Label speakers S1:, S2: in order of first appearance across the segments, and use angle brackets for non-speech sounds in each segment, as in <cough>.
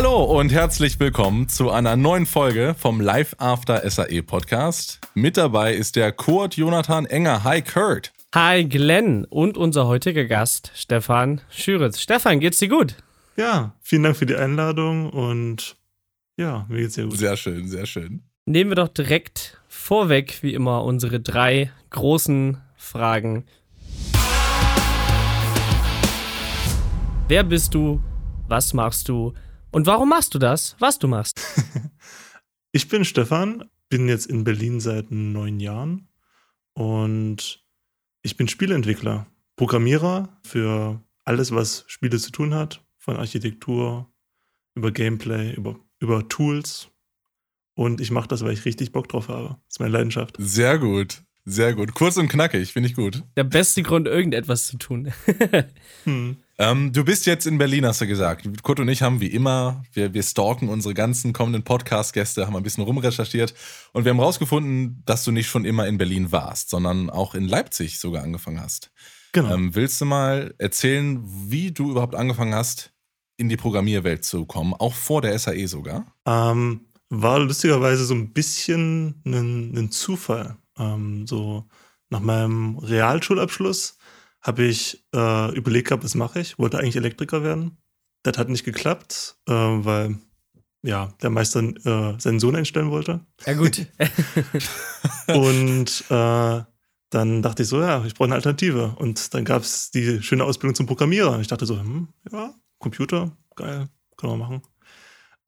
S1: Hallo und herzlich willkommen zu einer neuen Folge vom Live After SAE Podcast. Mit dabei ist der Kurt Jonathan Enger. Hi Kurt.
S2: Hi Glenn und unser heutiger Gast Stefan Schüritz. Stefan, geht's dir gut?
S3: Ja, vielen Dank für die Einladung und ja, mir geht's sehr gut.
S1: Sehr schön, sehr schön.
S2: Nehmen wir doch direkt vorweg, wie immer, unsere drei großen Fragen. Wer bist du? Was machst du? Und warum machst du das, was du machst? <laughs>
S3: ich bin Stefan, bin jetzt in Berlin seit neun Jahren und ich bin Spieleentwickler, Programmierer für alles, was Spiele zu tun hat, von Architektur über Gameplay, über, über Tools. Und ich mache das, weil ich richtig Bock drauf habe. Das ist meine Leidenschaft.
S1: Sehr gut. Sehr gut. Kurz und knackig, finde ich gut.
S2: Der beste Grund, irgendetwas zu tun. <laughs>
S1: hm. ähm, du bist jetzt in Berlin, hast du gesagt. Kurt und ich haben wie immer, wir, wir stalken unsere ganzen kommenden Podcast-Gäste, haben ein bisschen rumrecherchiert und wir haben rausgefunden, dass du nicht schon immer in Berlin warst, sondern auch in Leipzig sogar angefangen hast. Genau. Ähm, willst du mal erzählen, wie du überhaupt angefangen hast, in die Programmierwelt zu kommen, auch vor der SAE sogar?
S3: Ähm, war lustigerweise so ein bisschen ein, ein Zufall. Ähm, so nach meinem Realschulabschluss habe ich äh, überlegt gehabt, was mache ich. Wollte eigentlich Elektriker werden. Das hat nicht geklappt, äh, weil ja, der Meister äh, seinen Sohn einstellen wollte.
S2: Ja, gut. <laughs>
S3: und äh, dann dachte ich so, ja, ich brauche eine Alternative. Und dann gab es die schöne Ausbildung zum Programmierer. Und ich dachte so, hm, ja, Computer, geil, kann man machen.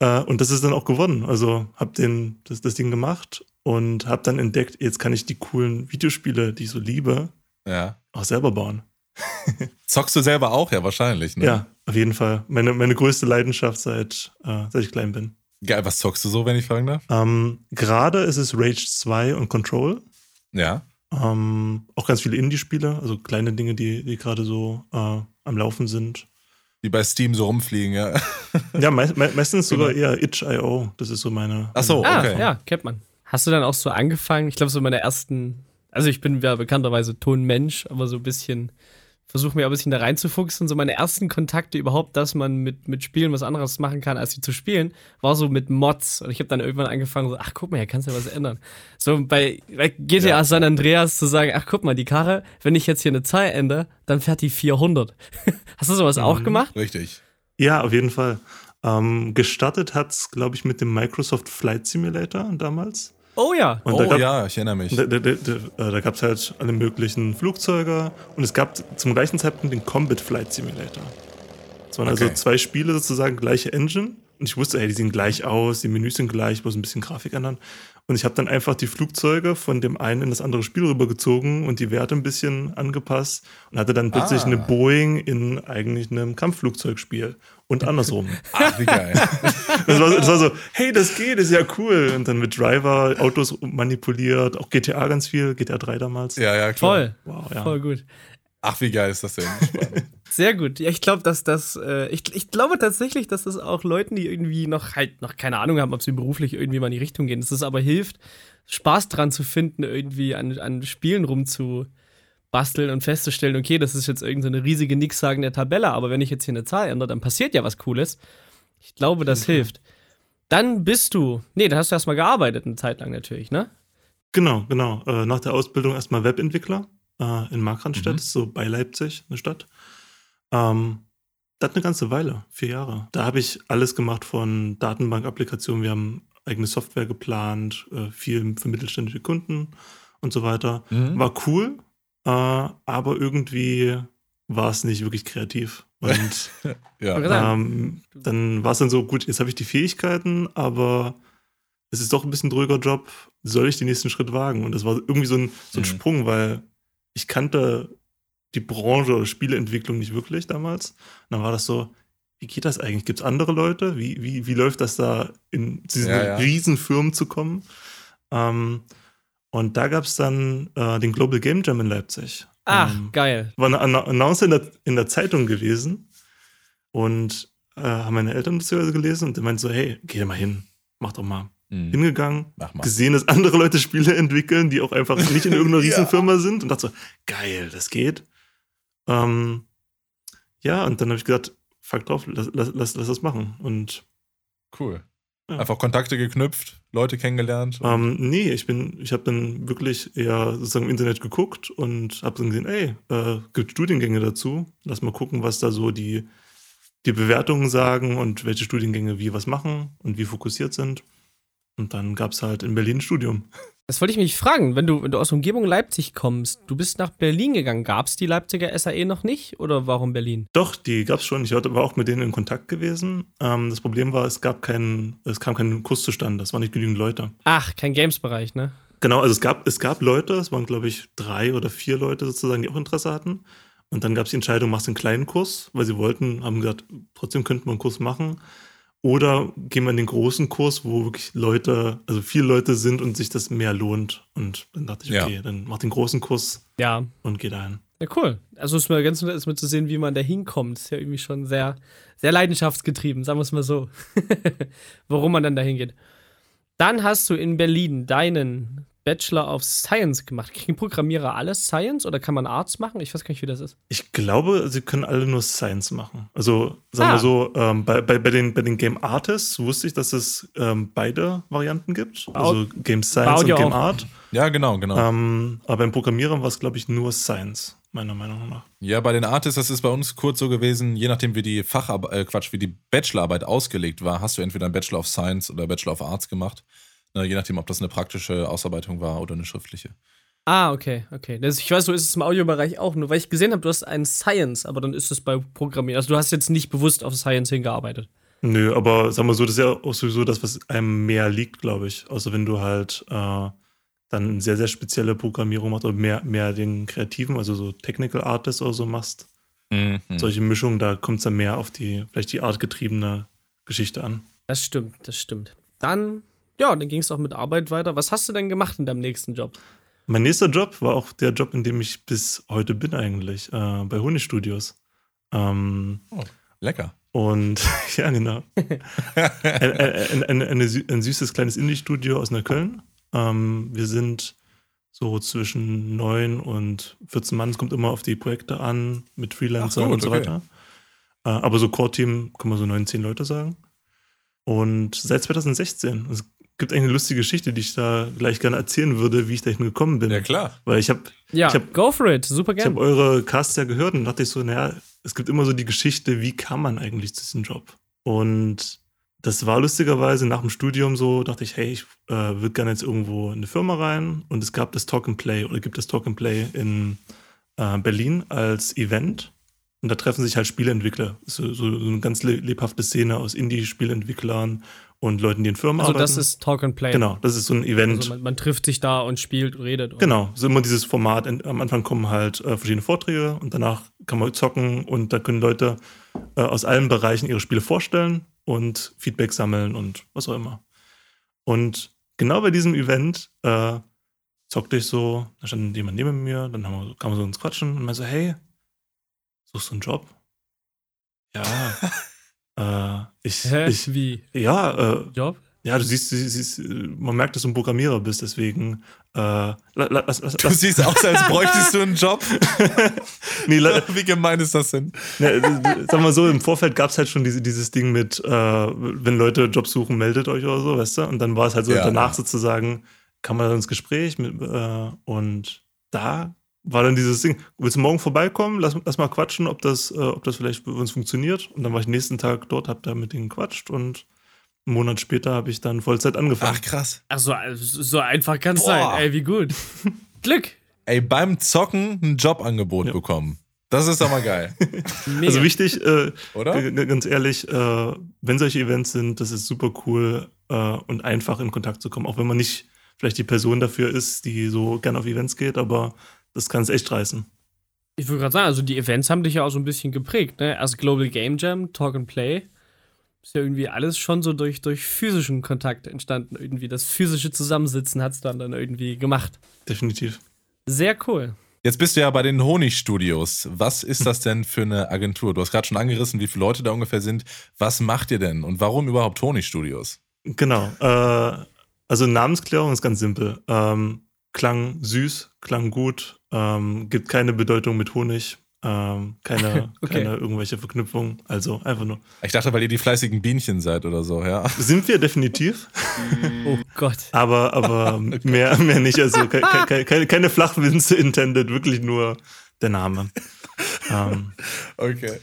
S3: Äh, und das ist dann auch gewonnen. Also habe das, das Ding gemacht und habe dann entdeckt, jetzt kann ich die coolen Videospiele, die ich so liebe,
S1: ja.
S3: auch selber bauen. <laughs>
S1: Zockst du selber auch, ja, wahrscheinlich. Ne?
S3: Ja, auf jeden Fall. Meine, meine größte Leidenschaft, seit, äh, seit ich klein bin.
S1: Geil, was zockst du so, wenn ich fragen darf?
S3: Ähm, Gerade ist es Rage 2 und Control.
S1: Ja.
S3: Ähm, auch ganz viele Indie-Spiele, also kleine Dinge, die, die gerade so äh, am Laufen sind.
S1: Die bei Steam so rumfliegen, ja.
S3: ja, me me meistens <laughs> sogar genau. eher Itch.io. Das ist so meine.
S1: Ach so, okay.
S2: Ah, ja, kennt man. Hast du dann auch so angefangen? Ich glaube, so meine ersten. Also, ich bin ja bekannterweise Tonmensch, aber so ein bisschen versuche mir ein bisschen da reinzufuchsen. So meine ersten Kontakte überhaupt, dass man mit, mit Spielen was anderes machen kann, als sie zu spielen, war so mit Mods. Und ich habe dann irgendwann angefangen, so, ach guck mal, hier kannst du ja was ändern. So bei, bei GTA ja. San Andreas zu sagen, ach guck mal, die Karre, wenn ich jetzt hier eine Zahl ändere, dann fährt die 400. <laughs> Hast du sowas mhm, auch gemacht?
S1: Richtig.
S3: Ja, auf jeden Fall. Ähm, gestartet hat's, glaube ich, mit dem Microsoft Flight Simulator damals.
S2: Oh ja.
S1: Und oh gab, ja, ich erinnere mich.
S3: Da, da, da, da gab es halt alle möglichen Flugzeuge und es gab zum gleichen Zeitpunkt den Combat Flight Simulator. Es waren also okay. also zwei Spiele sozusagen, gleiche Engine. Und ich wusste, hey, die sehen gleich aus, die Menüs sind gleich, bloß ein bisschen Grafik ändern. Und ich habe dann einfach die Flugzeuge von dem einen in das andere Spiel rübergezogen und die Werte ein bisschen angepasst und hatte dann plötzlich ah. eine Boeing in eigentlich einem Kampfflugzeugspiel und andersrum.
S1: Ach, <laughs> wie geil.
S3: das, war, das war so, hey, das geht, ist ja cool. Und dann mit Driver Autos manipuliert, auch GTA ganz viel, GTA 3 damals.
S1: Ja, ja,
S2: klar. Voll, wow, ja. voll gut.
S1: Ach, wie geil ist das denn? <laughs>
S2: Sehr gut. Ja, ich glaube, dass das, äh, ich, ich glaube tatsächlich, dass das auch Leuten, die irgendwie noch halt noch keine Ahnung haben, ob sie beruflich irgendwie mal in die Richtung gehen, dass es aber hilft, Spaß dran zu finden, irgendwie an, an Spielen rumzubasteln und festzustellen, okay, das ist jetzt irgendeine so riesige nichtssagende Tabelle, aber wenn ich jetzt hier eine Zahl ändere, dann passiert ja was Cooles. Ich glaube, das mhm. hilft. Dann bist du, nee, da hast du erstmal gearbeitet, eine Zeit lang natürlich, ne?
S3: Genau, genau. Äh, nach der Ausbildung erstmal Webentwickler äh, in Markranstädt, mhm. so bei Leipzig, eine Stadt. Ähm, das eine ganze Weile, vier Jahre. Da habe ich alles gemacht von Datenbank-Applikationen. Wir haben eigene Software geplant, äh, viel für mittelständische Kunden und so weiter. Mhm. War cool, äh, aber irgendwie war es nicht wirklich kreativ. Und <laughs> ja. ähm, dann war es dann so, gut, jetzt habe ich die Fähigkeiten, aber es ist doch ein bisschen ein dröger Job. Soll ich den nächsten Schritt wagen? Und das war irgendwie so ein, so ein mhm. Sprung, weil ich kannte die Branche oder Spieleentwicklung nicht wirklich damals. Und dann war das so, wie geht das eigentlich? Gibt es andere Leute? Wie, wie, wie läuft das da, in diese ja, ja. Riesenfirmen zu kommen? Ähm, und da gab es dann äh, den Global Game Jam in Leipzig.
S2: Ach, ähm, geil.
S3: War eine Annonce in der, in der Zeitung gewesen. Und äh, haben meine Eltern das gelesen und die meinten so, hey, geh da mal hin, mach doch mal. Mhm. Hingegangen, gesehen, dass andere Leute Spiele entwickeln, die auch einfach nicht in irgendeiner <laughs> Riesenfirma ja. sind und dachte so, geil, das geht. Ähm, ja, und dann habe ich gesagt, fuck drauf, lass, lass, lass, lass das machen. Und
S1: Cool. Ja. Einfach Kontakte geknüpft, Leute kennengelernt?
S3: Ähm, nee, ich bin, ich habe dann wirklich eher sozusagen im Internet geguckt und habe dann gesehen, ey, äh, gibt Studiengänge dazu. Lass mal gucken, was da so die, die Bewertungen sagen und welche Studiengänge wie was machen und wie fokussiert sind. Und dann gab es halt in Berlin ein Studium.
S2: Das wollte ich mich fragen, wenn du, wenn du aus der Umgebung Leipzig kommst, du bist nach Berlin gegangen, gab es die Leipziger SAE noch nicht oder warum Berlin?
S3: Doch, die gab es schon. Ich war auch mit denen in Kontakt gewesen. Ähm, das Problem war, es gab keinen, es kam kein Kurs zustande, es waren nicht genügend Leute.
S2: Ach, kein Games-Bereich, ne?
S3: Genau, also es gab, es gab Leute, es waren, glaube ich, drei oder vier Leute sozusagen, die auch Interesse hatten. Und dann gab es die Entscheidung, machst du einen kleinen Kurs, weil sie wollten, haben gesagt, trotzdem könnten wir einen Kurs machen. Oder gehen wir in den großen Kurs, wo wirklich Leute, also viele Leute sind und sich das mehr lohnt. Und dann dachte ich, okay, ja. dann mach den großen Kurs
S2: ja.
S3: und geh dahin.
S2: Ja, cool. Also ist mir ganz nett, zu sehen, wie man da hinkommt. Ist ja irgendwie schon sehr, sehr leidenschaftsgetrieben, sagen wir es mal so. <laughs> Warum man dann da hingeht. Dann hast du in Berlin deinen Bachelor of Science gemacht. Kriegen Programmierer alles Science oder kann man Arts machen? Ich weiß gar nicht, wie das ist.
S3: Ich glaube, sie können alle nur Science machen. Also, sagen ah. wir so, ähm, bei, bei, bei, den, bei den Game Artists wusste ich, dass es ähm, beide Varianten gibt. Also Game Science und Game auch. Art.
S1: Ja, genau, genau.
S3: Ähm, aber beim Programmieren war es, glaube ich, nur Science, meiner Meinung nach.
S1: Ja, bei den Artists, das ist bei uns kurz so gewesen, je nachdem, wie die Facharbeit, äh, Quatsch, wie die Bachelorarbeit ausgelegt war, hast du entweder einen Bachelor of Science oder Bachelor of Arts gemacht. Ne, je nachdem, ob das eine praktische Ausarbeitung war oder eine schriftliche.
S2: Ah, okay, okay. Das, ich weiß, so ist es im Audiobereich auch. Nur weil ich gesehen habe, du hast einen Science, aber dann ist es bei Programmieren. Also du hast jetzt nicht bewusst auf Science hingearbeitet.
S3: Nö, aber sag mal so, das ist ja auch sowieso das, was einem mehr liegt, glaube ich. Außer wenn du halt äh, dann sehr, sehr spezielle Programmierung machst oder mehr, mehr den Kreativen, also so Technical Artist oder so machst. Mhm. Solche Mischungen, da kommt es dann mehr auf die, vielleicht die artgetriebene Geschichte an.
S2: Das stimmt, das stimmt. Dann ja, dann ging es auch mit Arbeit weiter. Was hast du denn gemacht in deinem nächsten Job?
S3: Mein nächster Job war auch der Job, in dem ich bis heute bin eigentlich, äh, bei Honigstudios. Ähm,
S1: oh, lecker.
S3: Und <laughs> ja, genau. <laughs> ein, ein, ein, ein, süßes kleines Indie-Studio aus Neukölln. Ähm, wir sind so zwischen neun und 14 Mann. Es kommt immer auf die Projekte an, mit Freelancern gut, und so weiter. Äh, aber so Core-Team kann man so neun, zehn Leute sagen. Und seit 2016, also gibt eine lustige Geschichte, die ich da gleich gerne erzählen würde, wie ich dahin gekommen bin.
S1: Ja, klar.
S3: Weil ich habe.
S2: Ja,
S3: ich hab,
S2: go for it, super gerne.
S3: Ich habe eure Casts ja gehört und dachte ich so, naja, es gibt immer so die Geschichte, wie kam man eigentlich zu diesem Job? Und das war lustigerweise nach dem Studium so, dachte ich, hey, ich äh, würde gerne jetzt irgendwo in eine Firma rein und es gab das Talk and Play oder gibt das Talk and Play in äh, Berlin als Event. Und da treffen sich halt Spieleentwickler. So, so eine ganz lebhafte Szene aus Indie-Spielentwicklern und Leuten, die in Firmen
S2: also
S3: arbeiten.
S2: Also das ist Talk and Play.
S3: Genau, das ist so ein Event. Also
S2: man, man trifft sich da und spielt und redet.
S3: Genau, so immer dieses Format. Am Anfang kommen halt äh, verschiedene Vorträge und danach kann man zocken und da können Leute äh, aus allen Bereichen ihre Spiele vorstellen und Feedback sammeln und was auch immer. Und genau bei diesem Event äh, zockte ich so, da stand jemand neben mir, dann haben wir, kam wir so ins Quatschen und meinte so, hey, suchst du einen Job? Ja. <laughs> Äh, ich,
S2: Hä?
S3: Ich,
S2: Wie?
S3: Ja, äh,
S2: Job?
S3: Ja, du siehst, siehst, man merkt, dass du ein Programmierer bist, deswegen. Äh, lass, lass,
S1: du siehst aus, als bräuchtest du einen Job. <laughs> nee, Wie gemein ist das denn?
S3: Ne, sag mal so, im Vorfeld gab es halt schon diese, dieses Ding mit, äh, wenn Leute Jobs suchen, meldet euch oder so, weißt du? Und dann war es halt so, ja, danach ja. sozusagen kam man dann ins Gespräch mit, äh, und da war dann dieses Ding, willst du morgen vorbeikommen? Lass, lass mal quatschen, ob das, äh, ob das vielleicht für uns funktioniert. Und dann war ich nächsten Tag dort, hab da mit denen gequatscht und einen Monat später habe ich dann Vollzeit angefangen.
S1: Ach krass.
S2: Ach so, so einfach kann es sein. Ey, wie gut. <laughs> Glück.
S1: Ey, beim Zocken ein Jobangebot ja. bekommen. Das ist doch mal geil. <laughs>
S3: also wichtig, äh, Oder? ganz ehrlich, äh, wenn solche Events sind, das ist super cool äh, und einfach in Kontakt zu kommen, auch wenn man nicht vielleicht die Person dafür ist, die so gerne auf Events geht, aber das kann es echt reißen.
S2: Ich würde gerade sagen, also die Events haben dich ja auch so ein bisschen geprägt, ne? Erst Global Game Jam, Talk and Play. Ist ja irgendwie alles schon so durch, durch physischen Kontakt entstanden. Irgendwie das physische Zusammensitzen hat es dann, dann irgendwie gemacht.
S3: Definitiv.
S2: Sehr cool.
S1: Jetzt bist du ja bei den Honigstudios. Was ist das denn für eine Agentur? Du hast gerade schon angerissen, wie viele Leute da ungefähr sind. Was macht ihr denn und warum überhaupt Honigstudios?
S3: Genau. Äh, also Namensklärung ist ganz simpel. Ähm, klang süß, klang gut, ähm, gibt keine Bedeutung mit Honig. Ähm, keine, <laughs>
S2: Okay.
S3: keine irgendwelche Verknüpfung. Also einfach nur.
S1: Ich dachte, weil ihr die fleißigen Bienchen seid oder so, ja.
S3: Sind wir definitiv, <laughs>
S2: Oh Gott.
S3: aber, aber <laughs> mehr, mehr nicht. Also ke ke keine, keine Flachwinze intended, wirklich nur der Name. ähm,
S1: Okay.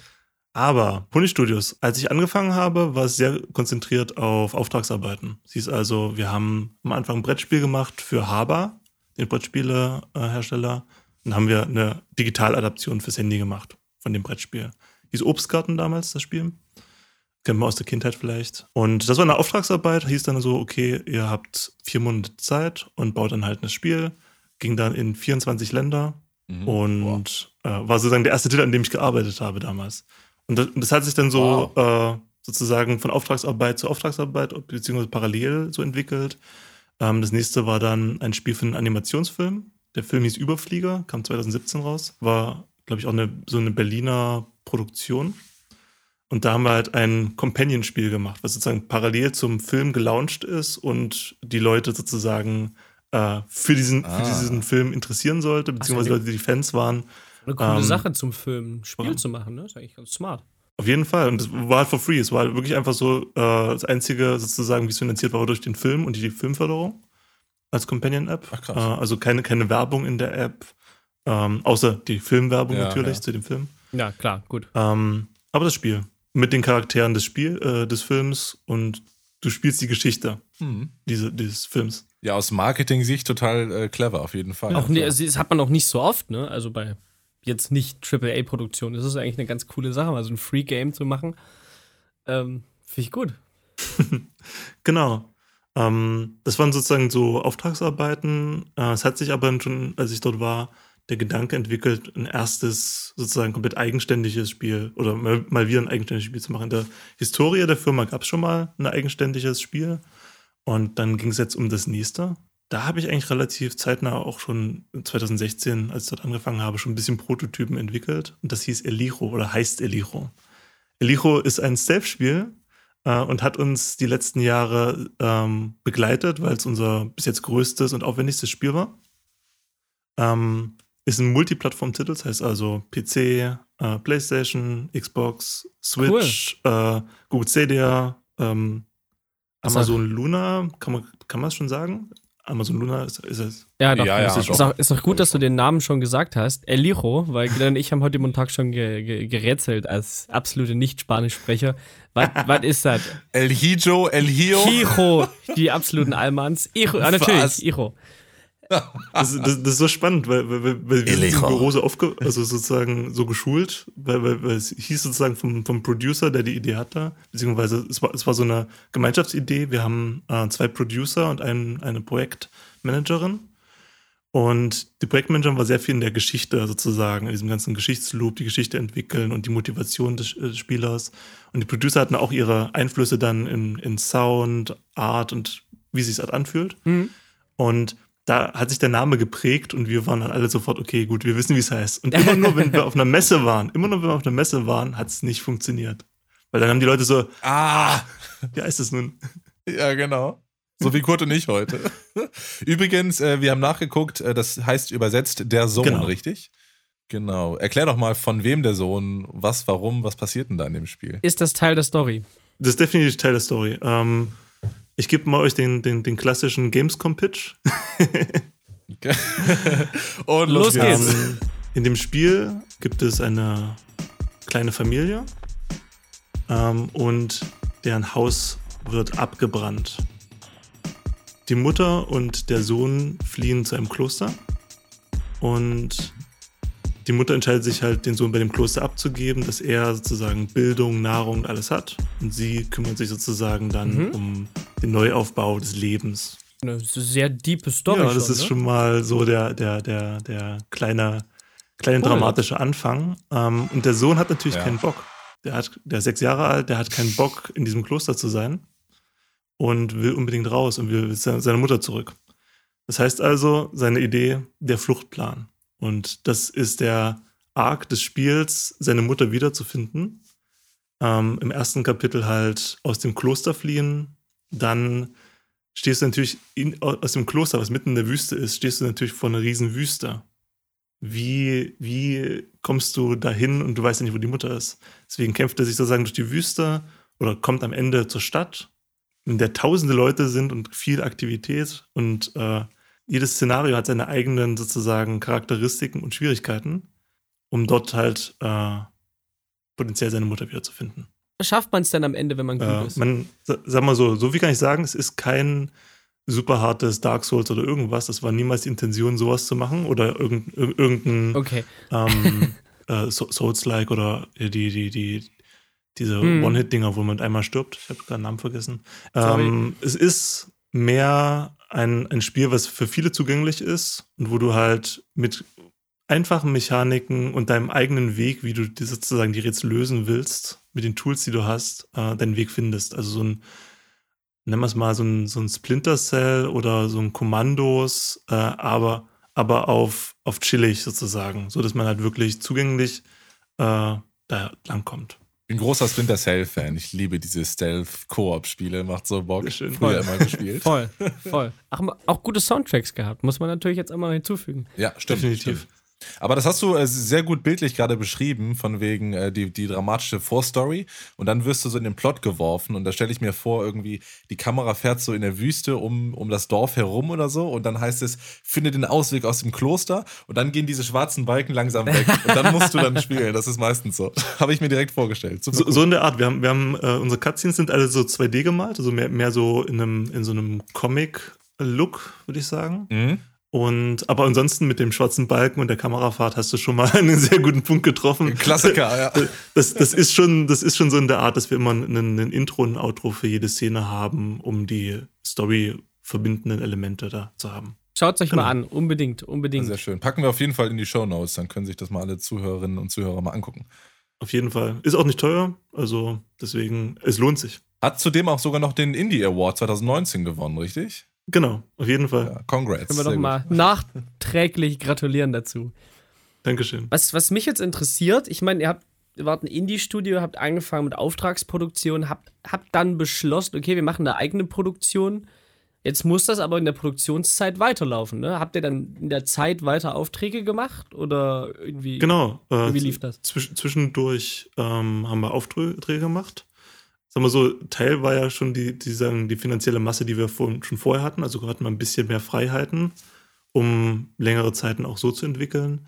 S3: aber Pony Studios, als ich angefangen habe, war es sehr konzentriert auf Auftragsarbeiten. Sie ist also, wir haben am Anfang ein Brettspiel gemacht für Haber, Brettspielehersteller. Dann haben wir eine Digitaladaption fürs Handy gemacht von dem Brettspiel. Hieß Obstgarten damals, das Spiel. Kennt man aus der Kindheit vielleicht. Und das war eine Auftragsarbeit, hieß dann so, okay, ihr habt vier Monate Zeit und baut dann halt ein Spiel. Ging dann in 24 Länder
S1: Mhm.
S3: und äh, war sozusagen der erste Titel, an dem ich gearbeitet habe damals. Und das, das hat sich dann so äh, sozusagen von Auftragsarbeit zu Auftragsarbeit beziehungsweise parallel so entwickelt. Ähm, das nächste war dann ein Spiel für einen Animationsfilm. Der Film hieß Überflieger, kam 2017 raus. War, glaube ich, auch eine, so eine Berliner Produktion. Und da haben wir halt ein Companion-Spiel gemacht, was sozusagen parallel zum Film gelauncht ist und die Leute sozusagen äh, für, diesen,
S1: Ah.
S3: für diesen Film interessieren sollte, beziehungsweise
S2: die-
S3: Leute, die Fans waren.
S2: Eine coole
S3: Ähm,
S2: Sache zum Film, ein Spiel
S3: ja.
S2: zu machen, ne? ist eigentlich ganz smart.
S3: Auf jeden Fall. Und es war halt for free. Es war halt wirklich einfach so äh, das Einzige, sozusagen, wie es finanziert war, war durch den Film und die Filmförderung als Companion-App.
S1: Ach, krass.
S3: Äh, also keine, keine Werbung in der App, ähm, außer die Filmwerbung
S1: Ja,
S3: natürlich
S1: ja.
S3: zu dem Film.
S2: Ja, klar, gut.
S3: Ähm, aber das Spiel mit den Charakteren des Spiel, äh, des Films und du spielst die Geschichte
S1: Mhm.
S3: diese, dieses Films.
S1: Ja, aus Marketing-Sicht total äh, clever, auf jeden Fall.
S2: auch nie, also das hat man auch nicht so oft, ne? Also bei jetzt nicht AAA-Produktionen. Das ist eigentlich eine ganz coole Sache, mal so ein Free-Game zu machen. Ähm, Finde ich gut. <laughs>
S3: Genau. Ähm, das waren sozusagen so Auftragsarbeiten. Äh, es hat sich aber schon, als ich dort war, der Gedanke entwickelt, ein erstes sozusagen komplett eigenständiges Spiel oder mal, mal wieder ein eigenständiges Spiel zu machen. In der Historie der Firma gab es schon mal ein eigenständiges Spiel und dann ging es jetzt um das nächste. Da habe ich eigentlich relativ zeitnah auch schon 2016, als ich dort angefangen habe, schon ein bisschen Prototypen entwickelt und das hieß Elijo oder heißt Elijo. Elijo ist ein Stealth-Spiel, äh, und hat uns die letzten Jahre ähm, begleitet, weil es unser bis jetzt größtes und aufwendigstes Spiel war. Ähm, ist ein Multiplattform-Titel, das heißt also PC, äh, PlayStation, Xbox, Switch, äh, Google Stadia, ähm, Amazon Luna, kann man kann man es schon sagen? Amazon Luna ist, ist es.
S2: Ja, doch.
S1: Ja, ja,
S2: ist,
S1: doch.
S2: auch, ist auch gut, dass du den Namen schon gesagt hast. Elijo, weil Glenn und ich haben heute Montag schon ge ge gerätselt als absolute Nicht-Spanisch-Sprecher. Was <laughs> ist das?
S1: El Hijo, El Hio.
S2: Hijo, die absoluten Allmanns. Ijo, ah, natürlich? Ijo.
S3: Das, das, das ist so spannend, weil, weil, weil weil wir sind im. Büro so aufge also sozusagen so geschult, weil, weil, weil es hieß sozusagen vom, vom Producer, der die Idee hatte, beziehungsweise es war, es war so eine Gemeinschaftsidee. Wir haben äh, zwei Producer und ein, eine Projektmanagerin. Und die Projektmanagerin war sehr viel in der Geschichte sozusagen, in diesem ganzen Geschichtsloop, die Geschichte entwickeln und die Motivation des, äh, Spielers. Und die Producer hatten auch ihre Einflüsse dann in, in Sound, Art und wie sich es anfühlt.
S2: Mhm.
S3: Und da hat sich der Name geprägt und wir waren dann alle sofort, okay, gut, wir wissen, wie es heißt. Und immer nur, wenn wir auf einer Messe waren, immer nur, wenn wir auf einer Messe waren, hat es nicht funktioniert. Weil dann haben die Leute so,
S1: Ah, <laughs>
S3: wie heißt es nun?
S1: ja, genau. So wie Kurt und ich heute. <laughs> Übrigens, äh, wir haben nachgeguckt, äh, das heißt übersetzt der Sohn,
S3: Genau.
S1: richtig? Genau. Erklär doch mal, von wem der Sohn, was, warum, was passiert denn da in dem Spiel?
S2: Ist das Teil der Story?
S3: Das ist definitiv Teil der Story. Ähm, ich gebe mal euch den, den, den klassischen Gamescom-Pitch. <laughs>
S1: Und
S2: Los geht's.
S3: Ähm, in dem Spiel gibt es eine kleine Familie ähm, und deren Haus wird abgebrannt. Die Mutter und der Sohn fliehen zu einem Kloster und die Mutter entscheidet sich halt, den Sohn bei dem Kloster abzugeben, dass er sozusagen Bildung, Nahrung und alles hat. Und sie kümmert sich sozusagen dann
S2: Mhm.
S3: um den Neuaufbau des Lebens.
S2: Eine sehr diepe Story.
S3: Ja, das
S2: schon,
S3: ist
S2: ne?
S3: schon mal so der, der, der, der kleine, kleine
S2: Cool.
S3: dramatische Anfang. Ähm, und der Sohn hat natürlich
S1: Ja.
S3: keinen Bock. Der, hat, der ist sechs Jahre alt, der hat keinen Bock, in diesem Kloster zu sein und will unbedingt raus und will se- seine Mutter zurück. Das heißt also, seine Idee, der Fluchtplan. Und das ist der Arc des Spiels, seine Mutter wiederzufinden. Ähm, Im ersten Kapitel halt aus dem Kloster fliehen, dann stehst du natürlich in, aus dem Kloster, was mitten in der Wüste ist, stehst du natürlich vor einer riesen Wüste. wie, wie kommst du dahin und du weißt ja nicht, wo die Mutter ist. Deswegen kämpft er sich sozusagen durch die Wüste oder kommt am Ende zur Stadt, in der tausende Leute sind und viel Aktivität und äh, jedes Szenario hat seine eigenen sozusagen Charakteristiken und Schwierigkeiten, um dort halt äh, potenziell seine Mutter wiederzufinden.
S2: Schafft man es dann am Ende, wenn man gut
S3: Äh,
S2: ist?
S3: man, sa- sag mal so, so viel kann ich sagen, es ist kein super hartes Dark Souls oder irgendwas. Das war niemals die Intention, sowas zu machen oder irgend, ir- irgendein
S2: Okay.
S3: ähm, <laughs> äh, So- Souls-like oder die, die, die, diese
S2: Hm.
S3: One-Hit-Dinger, wo man einmal stirbt. Ich habe gerade den Namen vergessen. Ähm, es ist mehr ein, ein Spiel, was für viele zugänglich ist und wo du halt mit einfachen Mechaniken und deinem eigenen Weg, wie du die sozusagen die Rätsel lösen willst, mit den Tools, die du hast, äh, deinen Weg findest. Also so ein, nennen wir es mal, so ein, so ein Splinter Cell oder so ein Kommandos, äh, aber, aber auf, auf chillig sozusagen, so dass man halt wirklich zugänglich äh, da langkommt.
S1: Ich bin großer Splinter Cell-Fan. Ich liebe diese Stealth-Koop-Spiele. Macht so Bock.
S3: Schön.
S1: Früher immer gespielt. <laughs>
S2: Voll, voll. Ach, auch gute Soundtracks gehabt, muss man natürlich jetzt einmal hinzufügen.
S1: Ja, stimmt.
S3: Definitiv.
S1: Stimmt. Aber das hast du äh, sehr gut bildlich gerade beschrieben, von wegen äh, die, die dramatische Vorstory. Und dann wirst du so in den Plot geworfen. Und da stelle ich mir vor, irgendwie, die Kamera fährt so in der Wüste um, um das Dorf herum oder so. Und dann heißt es, finde den Ausweg aus dem Kloster. Und dann gehen diese schwarzen Balken langsam weg. Und dann musst du dann <laughs> spielen. Das ist meistens so. <laughs> Habe ich mir direkt vorgestellt.
S3: So, so in der Art. Wir haben, wir haben äh, unsere Cutscenes sind alle so 2D gemalt, also mehr, mehr so in, einem, in so einem Comic-Look, würde ich sagen.
S1: Mhm.
S3: Und aber ansonsten mit dem schwarzen Balken und der Kamerafahrt hast du schon mal <laughs> einen sehr guten Punkt getroffen.
S1: Klassiker, ja. <laughs>
S3: Das, das, ist schon, das ist schon so in der Art, dass wir immer ein, ein Intro und ein Outro für jede Szene haben, um die Story verbindenden Elemente da zu haben.
S2: Schaut euch
S3: Genau.
S2: mal an, unbedingt, unbedingt.
S1: Sehr schön. Packen wir auf jeden Fall in die Show Notes. Dann können sich das mal alle Zuhörerinnen und Zuhörer mal angucken.
S3: Auf jeden Fall. Ist auch nicht teuer, also deswegen, es lohnt sich.
S1: Hat zudem auch sogar noch den Indie Award 2019 gewonnen, richtig?
S3: Genau, auf jeden Fall.
S1: Ja, congrats.
S2: Können wir doch
S1: gut.
S2: mal nachträglich gratulieren dazu.
S3: Dankeschön.
S2: Was, was mich jetzt interessiert, ich meine, ihr habt, ihr wart ein Indie-Studio, habt angefangen mit Auftragsproduktion, habt, habt dann beschlossen, okay, wir machen eine eigene Produktion. Jetzt muss das aber in der Produktionszeit weiterlaufen, ne? Habt ihr dann in der Zeit weiter Aufträge gemacht oder irgendwie?
S3: Genau. Äh,
S2: Wie lief das?
S3: Zwisch zwischendurch ähm, haben wir Aufträge gemacht. Sagen wir so, Teil war ja schon die, die, sagen, die finanzielle Masse, die wir vor, schon vorher hatten. Also hatten wir ein bisschen mehr Freiheiten, um längere Zeiten auch so zu entwickeln.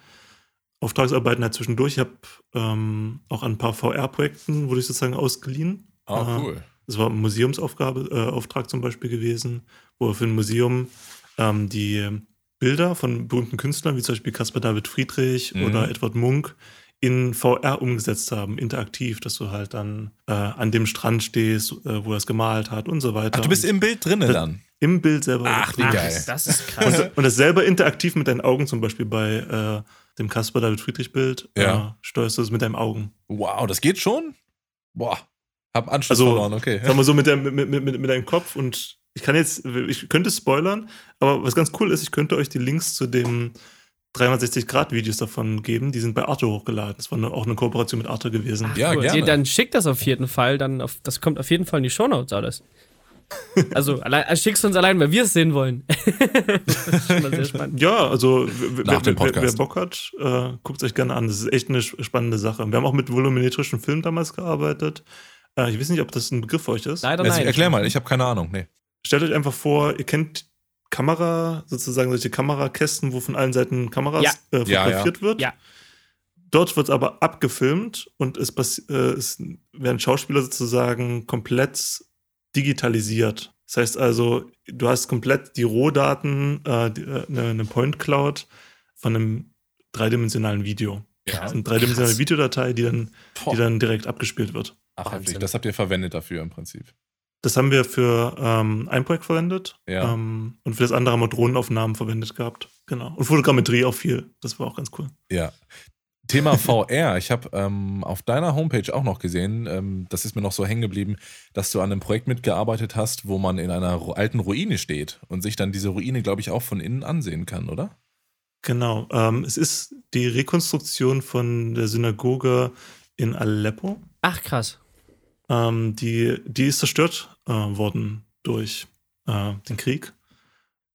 S3: Auftragsarbeiten halt zwischendurch. Ich habe ähm, auch an ein paar VR-Projekten, wurde ich sozusagen ausgeliehen.
S1: Ah,
S3: Äh,
S1: cool.
S3: Das war ein Museumsaufgabe, äh, Auftrag zum Beispiel gewesen, wo wir für ein Museum ähm, die Bilder von berühmten Künstlern, wie zum Beispiel Caspar David Friedrich
S1: Mhm.
S3: oder Edward Munk, in VR umgesetzt haben, interaktiv, dass du halt dann äh, an dem Strand stehst, äh, wo er es gemalt hat und so weiter.
S1: Ach, du bist
S3: und
S1: im Bild drinne dann.
S3: im Bild selber.
S1: Ach, wie
S2: Ach,
S1: geil.
S2: Das ist krass.
S3: Und, und das selber interaktiv mit deinen Augen, zum Beispiel bei äh, dem Caspar David Friedrich Bild,
S1: Ja.
S3: äh, steuerst du es mit deinen Augen.
S1: Wow, das geht schon? Boah. Hab Anschluss
S3: Also,
S1: verloren, okay.
S3: Sag mal so mit, der, mit, mit, mit, mit deinem Kopf und ich kann jetzt, ich könnte spoilern, aber was ganz cool ist, ich könnte euch die Links zu den 360-Grad-Videos davon geben. Die sind bei Arte hochgeladen. Das war eine, auch eine Kooperation mit Arte gewesen.
S1: Ja,
S2: Cool.
S1: gerne.
S2: Dann schickt das auf jeden Fall. Dann auf, das kommt auf jeden Fall in die Shownotes alles. <laughs> Also, allein, also schickst du uns allein, weil wir es sehen wollen. <laughs> das ist schon mal sehr <laughs> spannend.
S3: Ja, also wer, wer, wer. Bock hat, äh, guckt es euch gerne an. Das ist echt eine spannende Sache. Wir haben auch mit volumetrischen Filmen damals gearbeitet. Äh, ich weiß nicht, ob das ein Begriff für euch ist.
S2: Leider nein.
S1: erklär mal, ich habe keine Ahnung. Nee.
S3: Stellt euch einfach vor, ihr kennt Kamera, sozusagen solche Kamerakästen, wo von allen Seiten Kameras
S2: Ja.
S3: äh,
S1: Ja,
S3: fotografiert wird.
S2: Ja.
S3: Dort wird es aber abgefilmt und es, äh, es werden Schauspieler sozusagen komplett digitalisiert. Das heißt also, du hast komplett die Rohdaten, äh, die, äh, eine, Point Cloud von einem dreidimensionalen Video.
S1: Ja.
S3: Das ist eine dreidimensionale Videodatei, die dann,
S1: Boah.
S3: die dann direkt abgespielt wird.
S1: Ach, heftig. Das habt ihr verwendet dafür im Prinzip.
S3: Das haben wir für ähm, ein Projekt verwendet.
S1: Ja.
S3: Ähm, und für das andere haben wir Drohnenaufnahmen verwendet gehabt. Genau. Und Fotogrammetrie auch viel. Das war auch ganz cool.
S1: Ja. Thema VR. Ich habe ähm, auf deiner Homepage auch noch gesehen, ähm, das ist mir noch so hängen geblieben, dass du an einem Projekt mitgearbeitet hast, wo man in einer alten Ruine steht und sich dann diese Ruine, glaube ich, auch von innen ansehen kann, oder?
S3: Genau. Ähm, es ist die Rekonstruktion von der Synagoge in Aleppo.
S2: Ach, krass.
S3: Ähm, die, die ist zerstört äh, worden durch äh, den Krieg.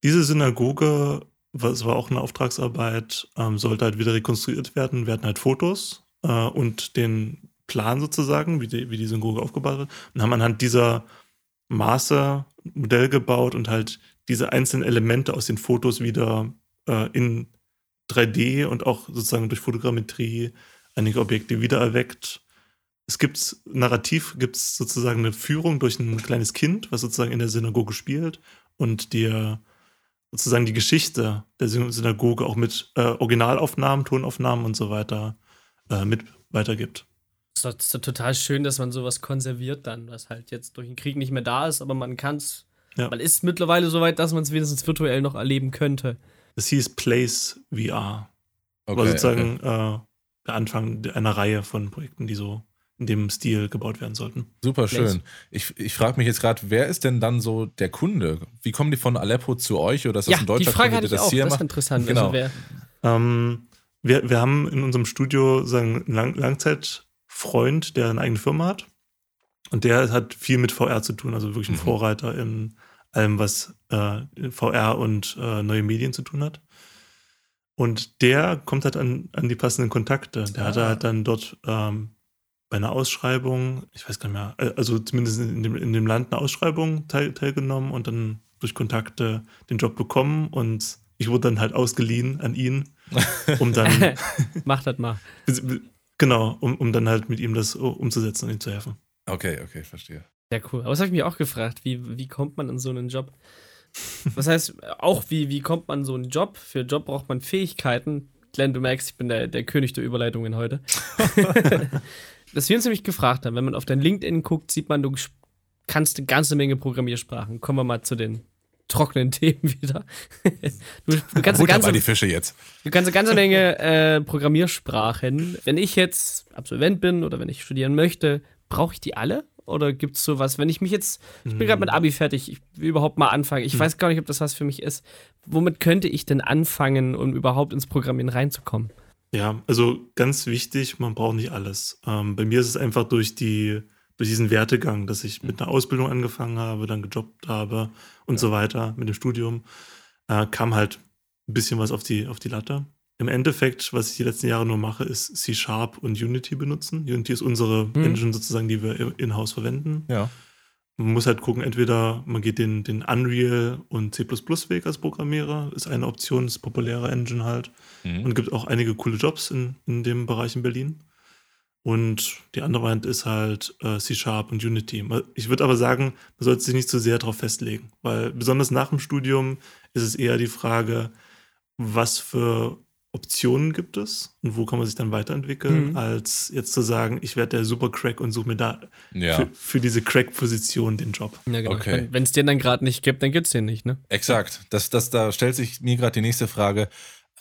S3: Diese Synagoge was war auch eine Auftragsarbeit, ähm, sollte halt wieder rekonstruiert werden. Wir hatten halt Fotos äh, und den Plan sozusagen, wie die, wie die Synagoge aufgebaut wird, und haben anhand dieser Maße Modell gebaut und halt diese einzelnen Elemente aus den Fotos wieder äh, in 3D und auch sozusagen durch Fotogrammetrie einige Objekte wiedererweckt. Es gibt narrativ gibt es sozusagen eine Führung durch ein kleines Kind, was sozusagen in der Synagoge spielt und dir sozusagen die Geschichte der Synagoge auch mit äh, Originalaufnahmen, Tonaufnahmen und so weiter äh, mit weitergibt.
S2: Das ist, doch, das ist doch total schön, dass man sowas konserviert dann, was halt jetzt durch den Krieg nicht mehr da ist, aber man kann es, ja. man ist mittlerweile so weit, dass man es wenigstens virtuell noch erleben könnte.
S3: Es hieß Place VR. Okay, war sozusagen okay. äh, der Anfang einer Reihe von Projekten, die so in dem Stil gebaut werden sollten.
S1: Super schön. Ich, ich frage mich jetzt gerade, wer ist denn dann so der Kunde? Wie kommen die von Aleppo zu euch oder ist das
S2: ja,
S1: ein deutscher
S2: die Frage
S1: Kunde,
S2: der das
S1: auch. hier
S2: das
S1: macht?
S2: ist interessant.
S1: Genau.
S2: Also
S3: ähm, wir, wir haben in unserem Studio sagen, Lang Langzeitfreund, der eine eigene Firma hat. Und der hat viel mit VR zu tun, also wirklich ein mhm. Vorreiter in allem, was äh, VR und äh, neue Medien zu tun hat. Und der kommt halt an, an die passenden Kontakte. Der ah. hat halt dann dort ähm, bei einer Ausschreibung, ich weiß gar nicht mehr, äh, also zumindest in dem, in dem Land eine Ausschreibung teil, teilgenommen und dann durch Kontakte den Job bekommen und ich wurde dann halt ausgeliehen an ihn, <laughs> um dann. <laughs>
S2: Mach das mal.
S3: Genau, um, um dann halt mit ihm das umzusetzen und ihm zu helfen.
S1: Okay, okay, verstehe.
S2: Sehr cool. Aber das habe ich mich auch gefragt, wie, wie kommt man in so einen Job? Was heißt, auch wie, wie kommt man in so einen Job? Für Job braucht man Fähigkeiten. Glenn, du merkst, ich bin der, der König der Überleitungen heute. <laughs> Was wir uns nämlich gefragt haben, wenn man auf dein LinkedIn guckt, sieht man, du kannst eine ganze Menge Programmiersprachen. Kommen wir mal zu den trockenen <laughs> Themen wieder.
S1: du, du kannst eine ganze, die Fische jetzt.
S2: Du kannst eine ganze Menge äh, Programmiersprachen. Wenn ich jetzt Absolvent bin oder wenn ich studieren möchte, brauche ich die alle? Oder gibt es sowas, wenn ich mich jetzt, ich bin gerade mit. Abi fertig, ich will überhaupt mal anfangen. Ich hm. weiß gar nicht, ob das was für mich ist. Womit könnte ich denn anfangen, um überhaupt ins Programmieren reinzukommen?
S3: Ja, also ganz wichtig, man braucht nicht alles. Ähm, bei mir ist es einfach durch die, durch diesen Wertegang, dass ich mit einer Ausbildung angefangen habe, dann gejobbt habe und ja. so weiter mit dem Studium, äh, kam halt ein bisschen was auf die, auf die Latte. Im Endeffekt, was ich die letzten Jahre nur mache, ist C-Sharp und Unity benutzen. Unity ist unsere hm. Engine sozusagen, die wir in-house verwenden.
S1: Ja.
S3: Man muss halt gucken, entweder man geht den, den Unreal und C++-Weg als Programmierer, ist eine Option, ist populäre Engine halt. Mhm. Und gibt auch einige coole Jobs in, in dem Bereich in Berlin. Und die andere Variante ist halt äh, C-Sharp und Unity. Ich würde aber sagen, man sollte sich nicht zu sehr darauf festlegen, weil besonders nach dem Studium ist es eher die Frage, was für Optionen gibt es und wo kann man sich dann weiterentwickeln, mhm. als jetzt zu sagen, ich werde der Super-Crack und suche mir da ja. für, für, diese Crack-Position den Job.
S2: Ja, genau. Okay. Wenn es den dann gerade nicht gibt, dann gibt es den nicht, ne?
S1: Exakt. Das, das, da stellt sich mir gerade die nächste Frage.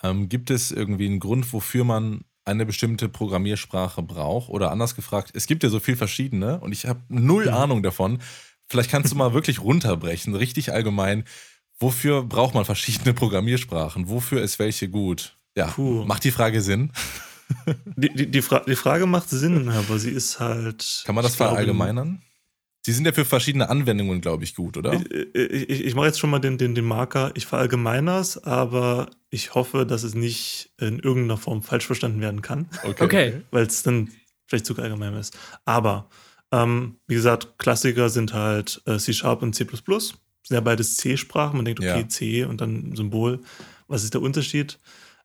S1: Ähm, gibt es irgendwie einen Grund, wofür man eine bestimmte Programmiersprache braucht? Oder anders gefragt, es gibt ja so viel verschiedene und ich habe null ja. Ahnung davon. Vielleicht kannst du mal <laughs> wirklich runterbrechen, richtig allgemein. Wofür braucht man verschiedene Programmiersprachen? Wofür ist welche gut? Ja, Puh. macht die Frage Sinn?
S3: Die, die, die, Fra die, Frage macht Sinn, aber sie ist halt.
S1: Kann man das verallgemeinern? Sie sind ja für verschiedene Anwendungen, glaube ich, gut, oder?
S3: Ich, ich, ich mache jetzt schon mal den, den, den Marker. Ich verallgemeiner's, aber ich hoffe, dass es nicht in irgendeiner Form falsch verstanden werden kann.
S2: Okay. okay.
S3: Weil es dann vielleicht zu allgemein ist. Aber, ähm, wie gesagt, Klassiker sind halt äh, C-Sharp und C. Sind ja beides C-Sprachen. Man denkt, okay, ja. C und dann Symbol. Was ist der Unterschied?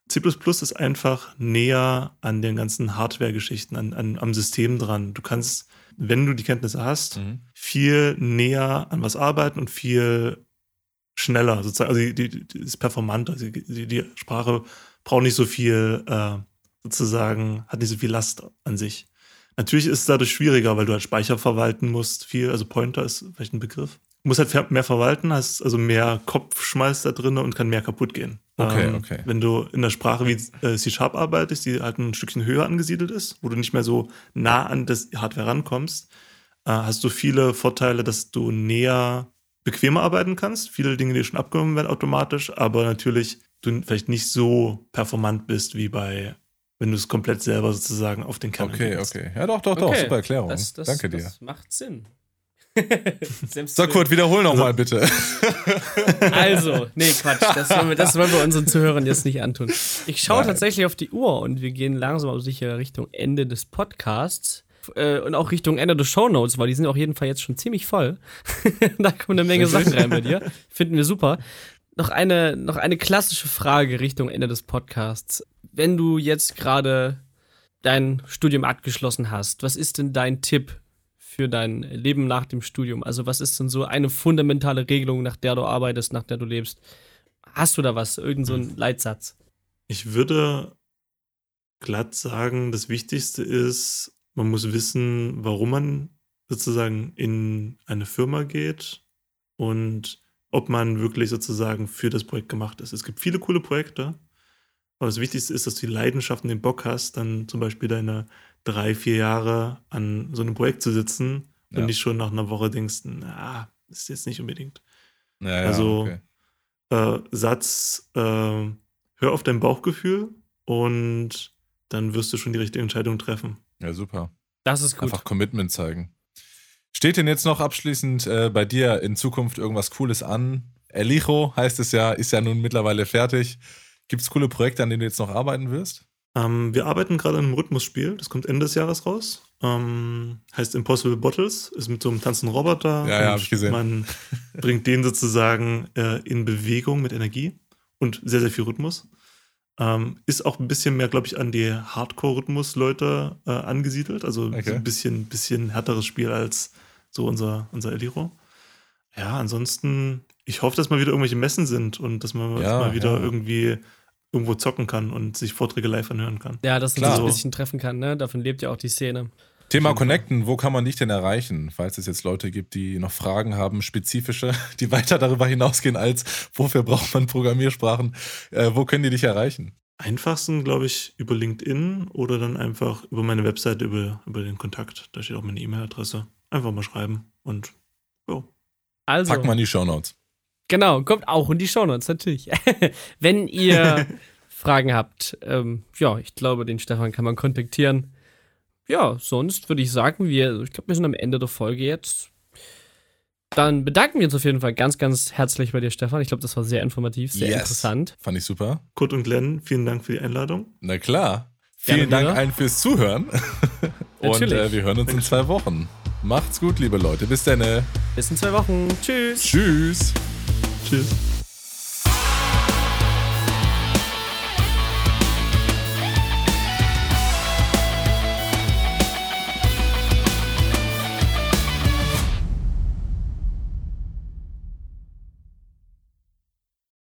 S3: C ist einfach näher an den ganzen Hardware-Geschichten, an, an, am System dran. Du kannst, wenn du die Kenntnisse hast, mhm. viel näher an was arbeiten und viel schneller sozusagen. Also die, die, die ist performanter. Also die, die, Sprache braucht nicht so viel, äh, sozusagen, hat nicht so viel Last an sich. Natürlich ist es dadurch schwieriger, weil du halt Speicher verwalten musst, viel, also Pointer ist vielleicht ein Begriff muss halt mehr verwalten, hast also mehr Kopfschmalz da drin und kann mehr kaputt gehen.
S1: Okay, ähm, okay.
S3: Wenn du in der Sprache wie äh, C-Sharp arbeitest, die halt ein Stückchen höher angesiedelt ist, wo du nicht mehr so nah an das Hardware rankommst, äh, hast du viele Vorteile, dass du näher bequemer arbeiten kannst. Viele Dinge, die schon abgenommen werden automatisch, aber natürlich du vielleicht nicht so performant bist wie bei wenn du es komplett selber sozusagen auf den Kern
S1: Okay, okay. Ja, doch, doch, doch. Okay. Super Erklärung. Das, das, Danke dir.
S2: Das macht Sinn. <laughs>
S1: so, Kurt, wiederhol nochmal bitte. <laughs>
S2: Also, nee, Quatsch. Das wollen, wir, das wollen wir unseren Zuhörern jetzt nicht antun. Ich schaue tatsächlich auf die Uhr und wir gehen langsam aber sicher Richtung Ende des Podcasts. Äh, und auch Richtung Ende des Shownotes, weil die sind auf jeden Fall jetzt schon ziemlich voll. <laughs> da kommen eine Menge Sachen rein bei dir. Finden wir super. Noch eine, noch eine klassische Frage Richtung Ende des Podcasts. Wenn du jetzt gerade dein Studium abgeschlossen hast, was ist denn dein Tipp für dein Leben nach dem Studium? Also was ist denn so eine fundamentale Regelung, nach der du arbeitest, nach der du lebst? Hast du da was? Irgend so einen hm. Leitsatz?
S3: Ich würde glatt sagen, das Wichtigste ist, man muss wissen, warum man sozusagen in eine Firma geht und ob man wirklich sozusagen für das Projekt gemacht ist. Es gibt viele coole Projekte, aber das Wichtigste ist, dass du die Leidenschaft und den Bock hast, dann zum Beispiel deine drei, vier Jahre an so einem Projekt zu sitzen ja. und nicht schon nach einer Woche denkst, na, ist jetzt nicht unbedingt.
S1: Ja, ja,
S3: also okay. äh, Satz, äh, hör auf dein Bauchgefühl und dann wirst du schon die richtige Entscheidung treffen.
S1: Ja, super.
S2: Das ist gut.
S1: Einfach Commitment zeigen. Steht denn jetzt noch abschließend äh, bei dir in Zukunft irgendwas Cooles an? Elijo heißt es ja, ist ja nun mittlerweile fertig. Gibt es coole Projekte, an denen du jetzt noch arbeiten wirst?
S3: Ähm, wir arbeiten gerade an einem Rhythmusspiel, das kommt Ende des Jahres raus. Ähm, heißt Impossible Bottles, ist mit so einem tanzenden Roboter.
S1: Ja, ja, hab ich gesehen.
S3: Man <laughs> bringt den sozusagen äh, in Bewegung mit Energie und sehr, sehr viel Rhythmus. Ähm, ist auch ein bisschen mehr, glaube ich, an die Hardcore-Rhythmus-Leute äh, angesiedelt. Also okay. so ein bisschen, bisschen härteres Spiel als so unser, unser Eliro. Ja, ansonsten, ich hoffe, dass mal wieder irgendwelche Messen sind und dass man ja, mal wieder ja. irgendwie irgendwo zocken kann und sich Vorträge live anhören kann.
S2: Ja, dass man sich ein bisschen treffen kann, ne? Davon lebt ja auch die Szene.
S1: Thema Connecten, wo kann man dich denn erreichen, falls es jetzt Leute gibt, die noch Fragen haben, spezifische, <laughs> die weiter darüber hinausgehen als, wofür braucht man Programmiersprachen, äh, wo können die dich erreichen?
S3: Einfachsten, glaube ich, über LinkedIn oder dann einfach über meine Webseite, über, über den Kontakt. Da steht auch meine E-Mail-Adresse. Einfach mal schreiben und jo.
S1: Also. Pack mal in die Shownotes.
S2: Genau, kommt auch in die Shownotes, natürlich. <laughs> Wenn ihr <laughs> Fragen habt, ähm, ja, ich glaube, den Stefan kann man kontaktieren. Ja, sonst würde ich sagen, wir, ich glaube, wir sind am Ende der Folge jetzt. Dann bedanken wir uns auf jeden Fall ganz, ganz herzlich bei dir, Stefan. Ich glaube, das war sehr informativ, sehr yes. interessant.
S1: Fand ich super.
S3: Kurt und Glenn, vielen Dank für die Einladung.
S1: Na klar. Vielen Dank allen fürs Zuhören. <laughs> und äh, wir hören uns in zwei Wochen. Macht's gut, liebe Leute. Bis dann.
S2: Bis in zwei Wochen. Tschüss.
S1: Tschüss.
S3: Tschüss.